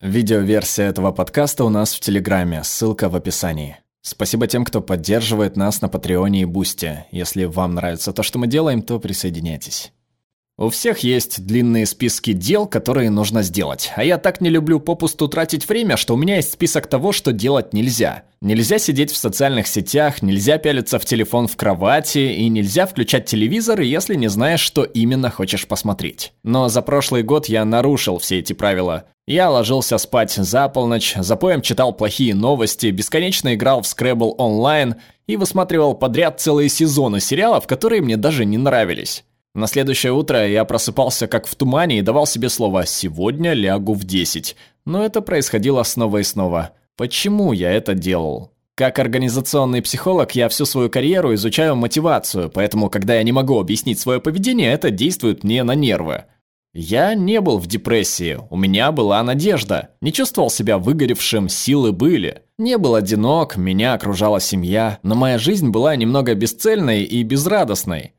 Видеоверсия этого подкаста у нас в Телеграме, ссылка в описании. Спасибо тем, кто поддерживает нас на Патреоне и Бусте. Если вам нравится то, что мы делаем, то присоединяйтесь. У всех есть длинные списки дел, которые нужно сделать. А я так не люблю попусту тратить время, что у меня есть список того, что делать нельзя. Нельзя сидеть в социальных сетях, нельзя пялиться в телефон в кровати и нельзя включать телевизор, если не знаешь, что именно хочешь посмотреть. Но за прошлый год я нарушил все эти правила. Я ложился спать за полночь, за поем читал плохие новости, бесконечно играл в Scrabble онлайн и высматривал подряд целые сезоны сериалов, которые мне даже не нравились. На следующее утро я просыпался как в тумане и давал себе слово «сегодня лягу в 10». Но это происходило снова и снова. Почему я это делал? Как организационный психолог я всю свою карьеру изучаю мотивацию, поэтому когда я не могу объяснить свое поведение, это действует мне на нервы. Я не был в депрессии, у меня была надежда. Не чувствовал себя выгоревшим, силы были. Не был одинок, меня окружала семья, но моя жизнь была немного бесцельной и безрадостной.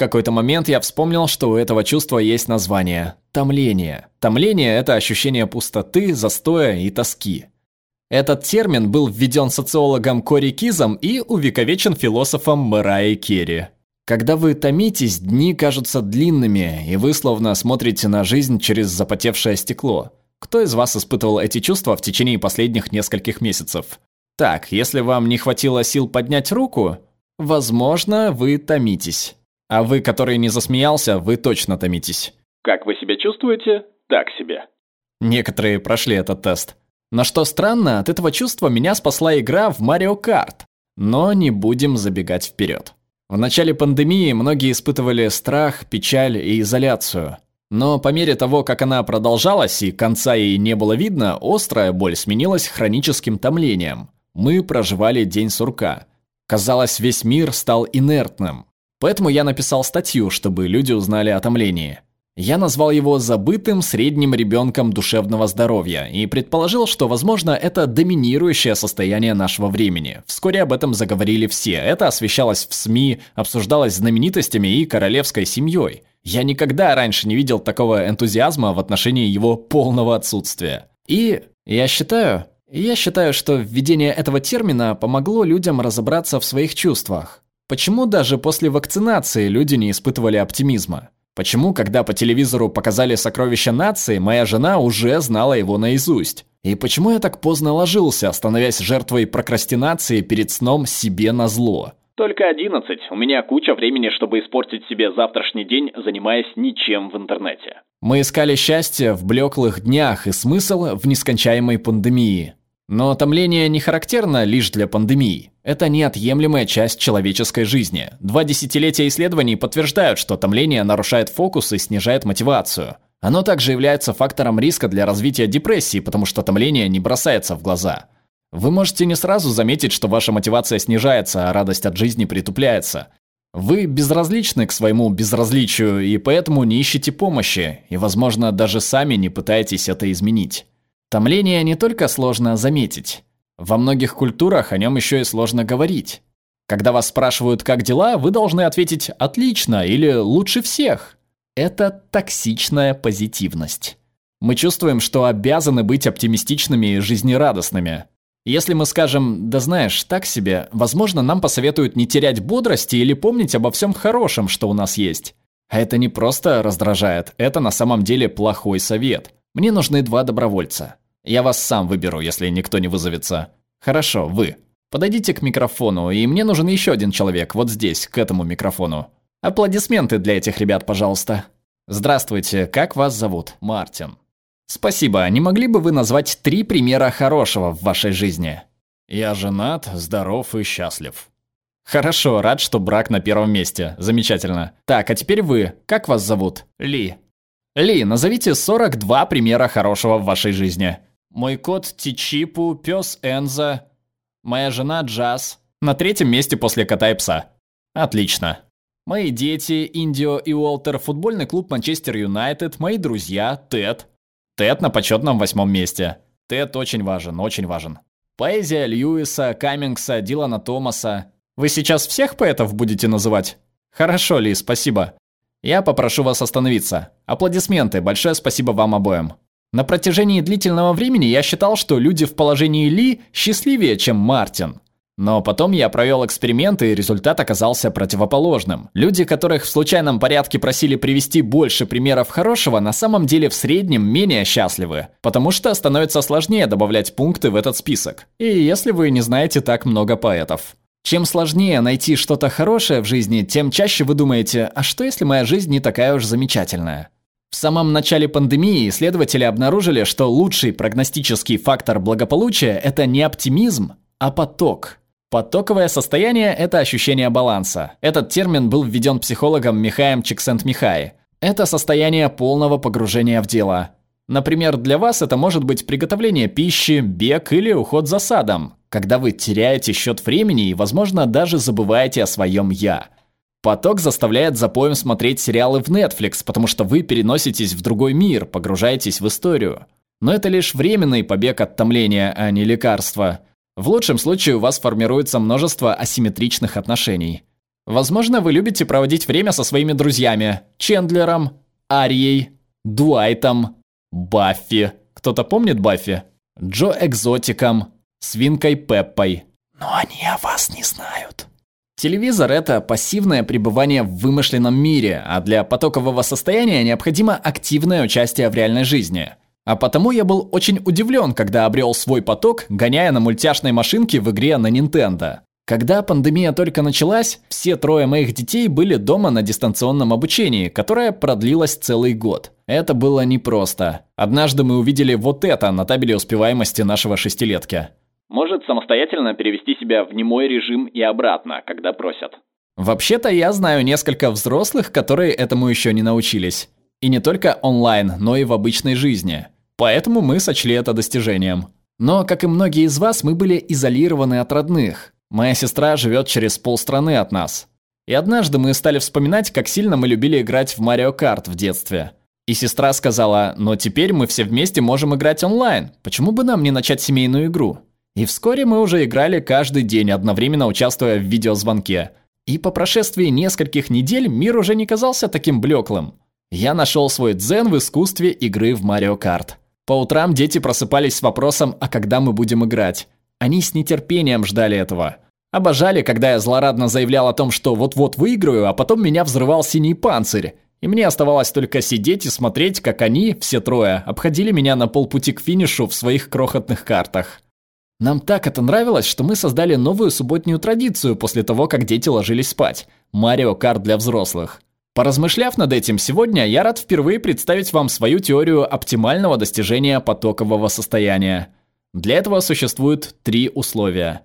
Какой-то момент я вспомнил, что у этого чувства есть название – томление. Томление – это ощущение пустоты, застоя и тоски. Этот термин был введен социологом Кори Кизом и увековечен философом Мэрайей Керри. Когда вы томитесь, дни кажутся длинными, и вы словно смотрите на жизнь через запотевшее стекло. Кто из вас испытывал эти чувства в течение последних нескольких месяцев? Так, если вам не хватило сил поднять руку, возможно, вы томитесь. А вы, который не засмеялся, вы точно томитесь. Как вы себя чувствуете? Так себе. Некоторые прошли этот тест. Но что странно, от этого чувства меня спасла игра в Марио Карт. Но не будем забегать вперед. В начале пандемии многие испытывали страх, печаль и изоляцию. Но по мере того, как она продолжалась и конца ей не было видно, острая боль сменилась хроническим томлением. Мы проживали день сурка. Казалось, весь мир стал инертным. Поэтому я написал статью, чтобы люди узнали о томлении. Я назвал его забытым средним ребенком душевного здоровья и предположил, что, возможно, это доминирующее состояние нашего времени. Вскоре об этом заговорили все. Это освещалось в СМИ, обсуждалось знаменитостями и королевской семьей. Я никогда раньше не видел такого энтузиазма в отношении его полного отсутствия. И я считаю, я считаю, что введение этого термина помогло людям разобраться в своих чувствах. Почему даже после вакцинации люди не испытывали оптимизма? Почему, когда по телевизору показали «Сокровища нации», моя жена уже знала его наизусть? И почему я так поздно ложился, становясь жертвой прокрастинации перед сном себе на зло? Только одиннадцать. У меня куча времени, чтобы испортить себе завтрашний день, занимаясь ничем в интернете. Мы искали счастье в блеклых днях и смысл в нескончаемой пандемии. Но томление не характерно лишь для пандемии. Это неотъемлемая часть человеческой жизни. Два десятилетия исследований подтверждают, что томление нарушает фокус и снижает мотивацию. Оно также является фактором риска для развития депрессии, потому что томление не бросается в глаза. Вы можете не сразу заметить, что ваша мотивация снижается, а радость от жизни притупляется. Вы безразличны к своему безразличию и поэтому не ищете помощи, и, возможно, даже сами не пытаетесь это изменить. Томление не только сложно заметить. Во многих культурах о нем еще и сложно говорить. Когда вас спрашивают, как дела, вы должны ответить «отлично» или «лучше всех». Это токсичная позитивность. Мы чувствуем, что обязаны быть оптимистичными и жизнерадостными. Если мы скажем «да знаешь, так себе», возможно, нам посоветуют не терять бодрости или помнить обо всем хорошем, что у нас есть. А это не просто раздражает, это на самом деле плохой совет. Мне нужны два добровольца. Я вас сам выберу, если никто не вызовется. Хорошо, вы. Подойдите к микрофону, и мне нужен еще один человек, вот здесь, к этому микрофону. Аплодисменты для этих ребят, пожалуйста. Здравствуйте, как вас зовут? Мартин. Спасибо, не могли бы вы назвать три примера хорошего в вашей жизни? Я женат, здоров и счастлив. Хорошо, рад, что брак на первом месте. Замечательно. Так, а теперь вы. Как вас зовут? Ли. Ли, назовите 42 примера хорошего в вашей жизни. Мой кот Тичипу, пес Энза, моя жена Джаз. На третьем месте после кота и пса. Отлично. Мои дети, Индио и Уолтер, футбольный клуб Манчестер Юнайтед, мои друзья, Тед. Тед на почетном восьмом месте. Тед очень важен, очень важен. Поэзия Льюиса, Каммингса, Дилана Томаса. Вы сейчас всех поэтов будете называть? Хорошо, Ли, спасибо. Я попрошу вас остановиться. Аплодисменты, большое спасибо вам обоим. На протяжении длительного времени я считал, что люди в положении Ли счастливее, чем Мартин. Но потом я провел эксперименты, и результат оказался противоположным. Люди, которых в случайном порядке просили привести больше примеров хорошего, на самом деле в среднем менее счастливы, потому что становится сложнее добавлять пункты в этот список. И если вы не знаете так много поэтов. Чем сложнее найти что-то хорошее в жизни, тем чаще вы думаете, а что если моя жизнь не такая уж замечательная? В самом начале пандемии исследователи обнаружили, что лучший прогностический фактор благополучия – это не оптимизм, а поток. Потоковое состояние – это ощущение баланса. Этот термин был введен психологом Михаем Чиксент-Михай. Это состояние полного погружения в дело. Например, для вас это может быть приготовление пищи, бег или уход за садом, когда вы теряете счет времени и, возможно, даже забываете о своем «я». Поток заставляет запоем смотреть сериалы в Netflix, потому что вы переноситесь в другой мир, погружаетесь в историю. Но это лишь временный побег от томления, а не лекарство – в лучшем случае у вас формируется множество асимметричных отношений. Возможно, вы любите проводить время со своими друзьями Чендлером, Арией, Дуайтом, Баффи. Кто-то помнит Баффи? Джо Экзотиком, Свинкой Пеппой. Но они о вас не знают. Телевизор – это пассивное пребывание в вымышленном мире, а для потокового состояния необходимо активное участие в реальной жизни – а потому я был очень удивлен, когда обрел свой поток, гоняя на мультяшной машинке в игре на Nintendo. Когда пандемия только началась, все трое моих детей были дома на дистанционном обучении, которое продлилось целый год. Это было непросто. Однажды мы увидели вот это на табеле успеваемости нашего шестилетки. Может самостоятельно перевести себя в немой режим и обратно, когда просят. Вообще-то я знаю несколько взрослых, которые этому еще не научились. И не только онлайн, но и в обычной жизни. Поэтому мы сочли это достижением. Но, как и многие из вас, мы были изолированы от родных. Моя сестра живет через полстраны от нас. И однажды мы стали вспоминать, как сильно мы любили играть в Марио Карт в детстве. И сестра сказала, но теперь мы все вместе можем играть онлайн. Почему бы нам не начать семейную игру? И вскоре мы уже играли каждый день, одновременно участвуя в видеозвонке. И по прошествии нескольких недель мир уже не казался таким блеклым. Я нашел свой дзен в искусстве игры в Марио Карт. По утрам дети просыпались с вопросом, а когда мы будем играть. Они с нетерпением ждали этого. Обожали, когда я злорадно заявлял о том, что вот-вот выиграю, а потом меня взрывал синий панцирь. И мне оставалось только сидеть и смотреть, как они, все трое, обходили меня на полпути к финишу в своих крохотных картах. Нам так это нравилось, что мы создали новую субботнюю традицию после того, как дети ложились спать. Марио Карт для взрослых. Поразмышляв над этим сегодня, я рад впервые представить вам свою теорию оптимального достижения потокового состояния. Для этого существуют три условия.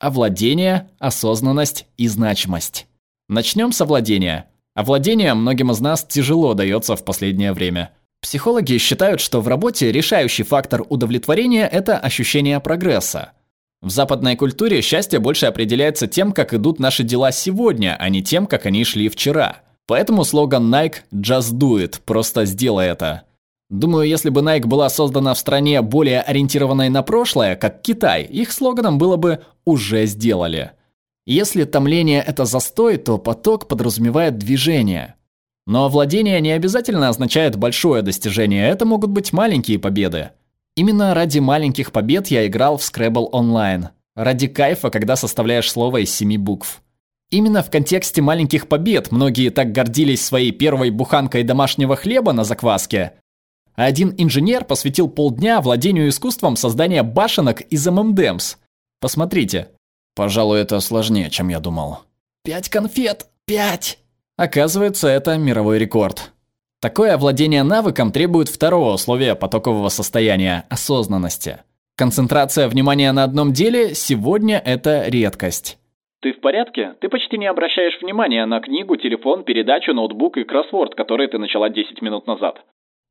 Овладение, осознанность и значимость. Начнем с овладения. Овладение многим из нас тяжело дается в последнее время. Психологи считают, что в работе решающий фактор удовлетворения – это ощущение прогресса. В западной культуре счастье больше определяется тем, как идут наши дела сегодня, а не тем, как они шли вчера – Поэтому слоган Nike «Just do it» – просто сделай это. Думаю, если бы Nike была создана в стране, более ориентированной на прошлое, как Китай, их слоганом было бы «уже сделали». Если томление – это застой, то поток подразумевает движение. Но владение не обязательно означает большое достижение, это могут быть маленькие победы. Именно ради маленьких побед я играл в Scrabble Online. Ради кайфа, когда составляешь слово из семи букв. Именно в контексте маленьких побед многие так гордились своей первой буханкой домашнего хлеба на закваске. Один инженер посвятил полдня владению искусством создания башенок из ММДМС. Посмотрите. Пожалуй, это сложнее, чем я думал. Пять конфет! Пять! Оказывается, это мировой рекорд. Такое овладение навыком требует второго условия потокового состояния – осознанности. Концентрация внимания на одном деле сегодня – это редкость. Ты в порядке? Ты почти не обращаешь внимания на книгу, телефон, передачу, ноутбук и кроссворд, который ты начала 10 минут назад.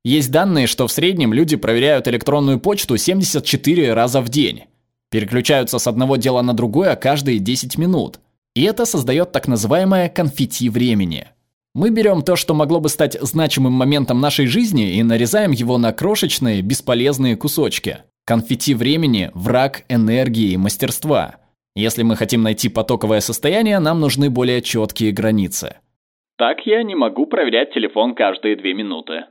Есть данные, что в среднем люди проверяют электронную почту 74 раза в день. Переключаются с одного дела на другое каждые 10 минут. И это создает так называемое конфетти времени. Мы берем то, что могло бы стать значимым моментом нашей жизни, и нарезаем его на крошечные, бесполезные кусочки. Конфетти времени – враг энергии и мастерства – если мы хотим найти потоковое состояние, нам нужны более четкие границы. Так я не могу проверять телефон каждые две минуты.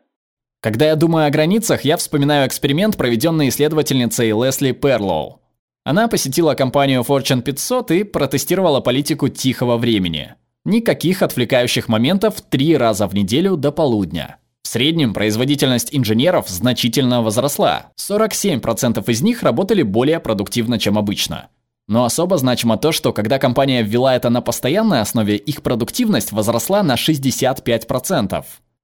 Когда я думаю о границах, я вспоминаю эксперимент, проведенный исследовательницей Лесли Перлоу. Она посетила компанию Fortune 500 и протестировала политику тихого времени. Никаких отвлекающих моментов три раза в неделю до полудня. В среднем производительность инженеров значительно возросла. 47% из них работали более продуктивно, чем обычно. Но особо значимо то, что когда компания ввела это на постоянной основе, их продуктивность возросла на 65%.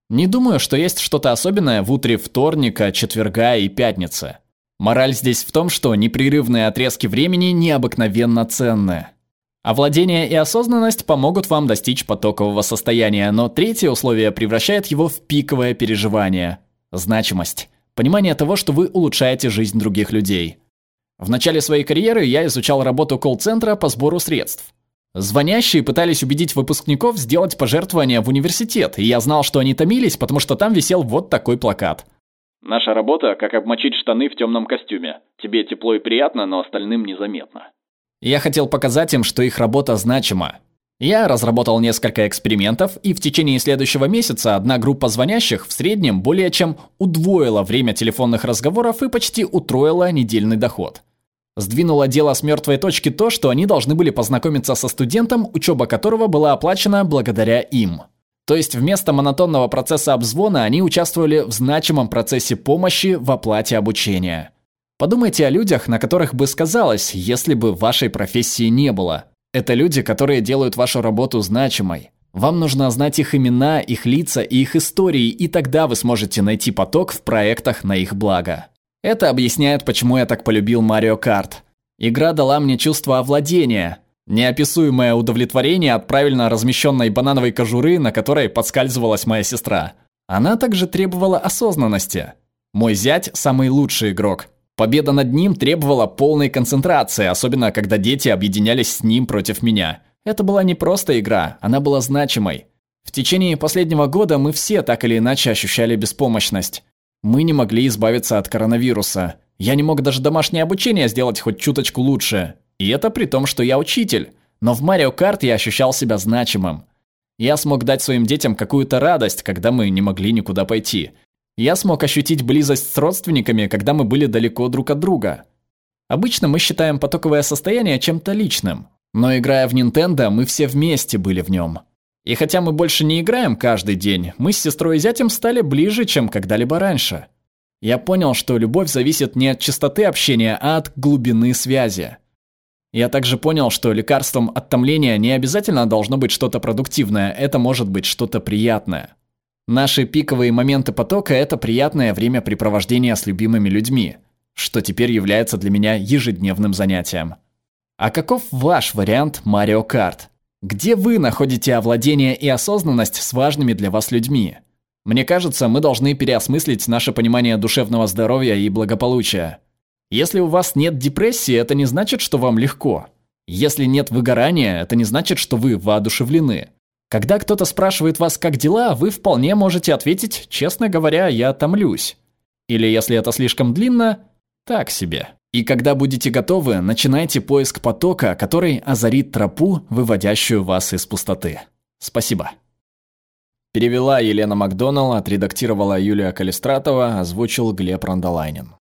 Не думаю, что есть что-то особенное в утре вторника, четверга и пятницы. Мораль здесь в том, что непрерывные отрезки времени необыкновенно ценны. Овладение и осознанность помогут вам достичь потокового состояния, но третье условие превращает его в пиковое переживание – значимость. Понимание того, что вы улучшаете жизнь других людей. В начале своей карьеры я изучал работу колл-центра по сбору средств. Звонящие пытались убедить выпускников сделать пожертвования в университет, и я знал, что они томились, потому что там висел вот такой плакат. Наша работа – как обмочить штаны в темном костюме. Тебе тепло и приятно, но остальным незаметно. Я хотел показать им, что их работа значима. Я разработал несколько экспериментов, и в течение следующего месяца одна группа звонящих в среднем более чем удвоила время телефонных разговоров и почти утроила недельный доход. Сдвинуло дело с мертвой точки то, что они должны были познакомиться со студентом, учеба которого была оплачена благодаря им. То есть вместо монотонного процесса обзвона они участвовали в значимом процессе помощи в оплате обучения. Подумайте о людях, на которых бы сказалось, если бы вашей профессии не было. Это люди, которые делают вашу работу значимой. Вам нужно знать их имена, их лица и их истории, и тогда вы сможете найти поток в проектах на их благо. Это объясняет, почему я так полюбил Марио Карт. Игра дала мне чувство овладения, неописуемое удовлетворение от правильно размещенной банановой кожуры, на которой подскальзывалась моя сестра. Она также требовала осознанности. Мой зять – самый лучший игрок. Победа над ним требовала полной концентрации, особенно когда дети объединялись с ним против меня. Это была не просто игра, она была значимой. В течение последнего года мы все так или иначе ощущали беспомощность. Мы не могли избавиться от коронавируса. Я не мог даже домашнее обучение сделать хоть чуточку лучше. И это при том, что я учитель. Но в Марио Карт я ощущал себя значимым. Я смог дать своим детям какую-то радость, когда мы не могли никуда пойти. Я смог ощутить близость с родственниками, когда мы были далеко друг от друга. Обычно мы считаем потоковое состояние чем-то личным. Но играя в Nintendo, мы все вместе были в нем. И хотя мы больше не играем каждый день, мы с сестрой и зятем стали ближе, чем когда-либо раньше. Я понял, что любовь зависит не от частоты общения, а от глубины связи. Я также понял, что лекарством от томления не обязательно должно быть что-то продуктивное, это может быть что-то приятное. Наши пиковые моменты потока – это приятное времяпрепровождение с любимыми людьми, что теперь является для меня ежедневным занятием. А каков ваш вариант Марио Карт? Где вы находите овладение и осознанность с важными для вас людьми? Мне кажется, мы должны переосмыслить наше понимание душевного здоровья и благополучия. Если у вас нет депрессии, это не значит, что вам легко. Если нет выгорания, это не значит, что вы воодушевлены. Когда кто-то спрашивает вас, как дела, вы вполне можете ответить, честно говоря, я томлюсь. Или если это слишком длинно, так себе. И когда будете готовы, начинайте поиск потока, который озарит тропу, выводящую вас из пустоты. Спасибо. Перевела Елена Макдоналл, отредактировала Юлия Калистратова, озвучил Глеб Рандолайнин.